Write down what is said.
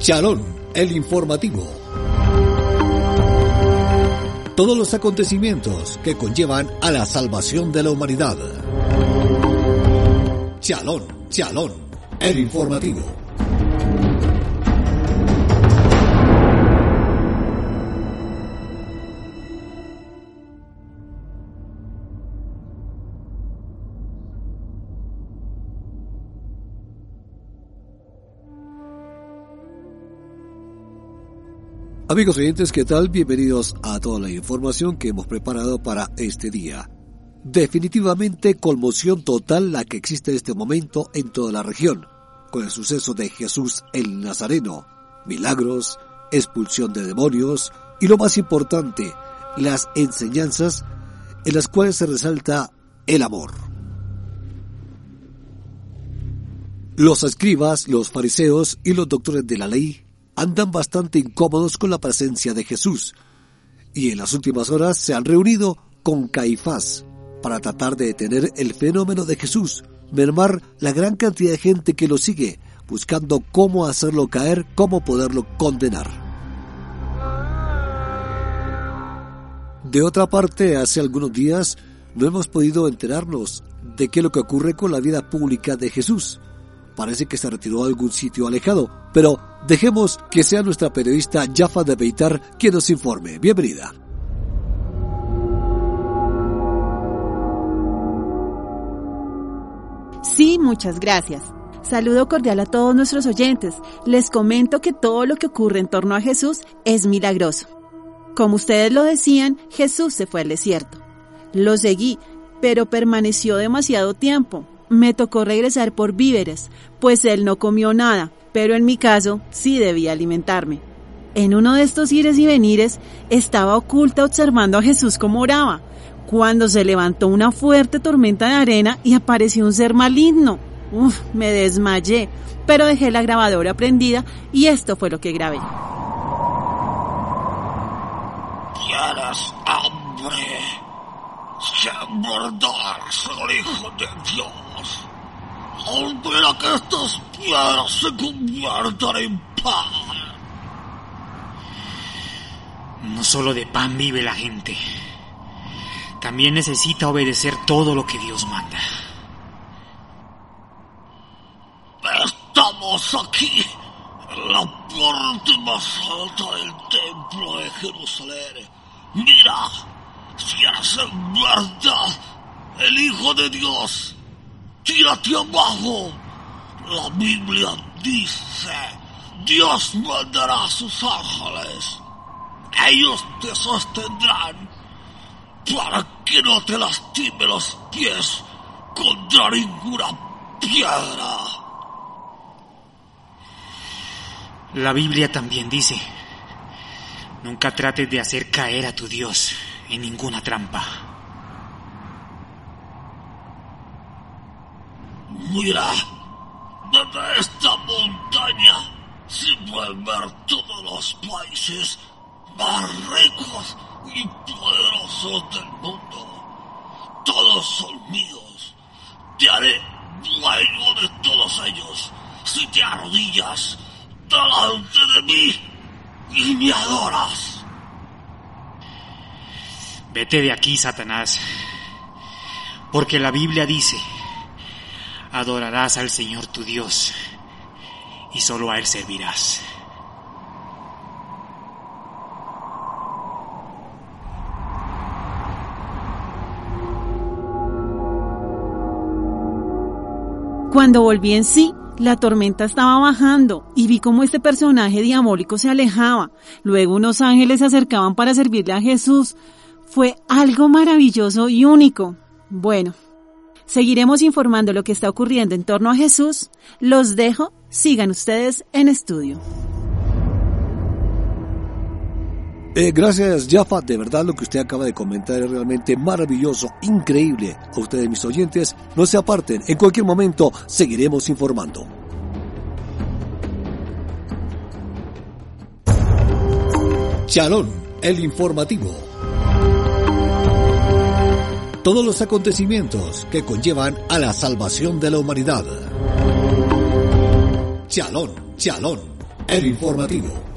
Chalón, el informativo. Todos los acontecimientos que conllevan a la salvación de la humanidad. Chalón, Chalón, el informativo. Amigos oyentes, ¿qué tal? Bienvenidos a toda la información que hemos preparado para este día. Definitivamente conmoción total la que existe en este momento en toda la región, con el suceso de Jesús el Nazareno, milagros, expulsión de demonios y lo más importante, las enseñanzas en las cuales se resalta el amor. Los escribas, los fariseos y los doctores de la ley andan bastante incómodos con la presencia de Jesús y en las últimas horas se han reunido con Caifás para tratar de detener el fenómeno de Jesús, mermar la gran cantidad de gente que lo sigue, buscando cómo hacerlo caer, cómo poderlo condenar. De otra parte, hace algunos días no hemos podido enterarnos de qué es lo que ocurre con la vida pública de Jesús. Parece que se retiró a algún sitio alejado, pero dejemos que sea nuestra periodista Jaffa de Beitar quien nos informe. Bienvenida. Sí, muchas gracias. Saludo cordial a todos nuestros oyentes. Les comento que todo lo que ocurre en torno a Jesús es milagroso. Como ustedes lo decían, Jesús se fue al desierto. Lo seguí, pero permaneció demasiado tiempo. Me tocó regresar por víveres, pues él no comió nada, pero en mi caso sí debía alimentarme. En uno de estos ires y venires estaba oculta observando a Jesús como oraba, cuando se levantó una fuerte tormenta de arena y apareció un ser maligno. Uf, me desmayé, pero dejé la grabadora prendida y esto fue lo que grabé. ¿Tienes hambre? Sin mordarse hijo de Dios. Ordena que estas piedras se conviertan en pan. No solo de pan vive la gente. También necesita obedecer todo lo que Dios manda. Estamos aquí, en la parte más alta del templo de Jerusalén. Mira, si eres en verdad el Hijo de Dios, tírate abajo. La Biblia dice, Dios mandará a sus ángeles. Ellos te sostendrán para que no te lastime los pies contra ninguna piedra. La Biblia también dice, nunca trates de hacer caer a tu Dios en ninguna trampa. Mira, desde esta montaña se pueden ver todos los países más ricos y poderosos del mundo. Todos son míos. Te haré dueño de todos ellos si te arrodillas delante de mí y me adoras. Vete de aquí, Satanás, porque la Biblia dice, adorarás al Señor tu Dios y solo a Él servirás. Cuando volví en sí, la tormenta estaba bajando y vi cómo este personaje diabólico se alejaba. Luego unos ángeles se acercaban para servirle a Jesús. Fue algo maravilloso y único. Bueno, seguiremos informando lo que está ocurriendo en torno a Jesús. Los dejo, sigan ustedes en estudio. Eh, gracias, Jaffa. De verdad, lo que usted acaba de comentar es realmente maravilloso, increíble. A ustedes, mis oyentes, no se aparten. En cualquier momento seguiremos informando. Chalón, el informativo. Todos los acontecimientos que conllevan a la salvación de la humanidad. Chalón, Chalón, El informativo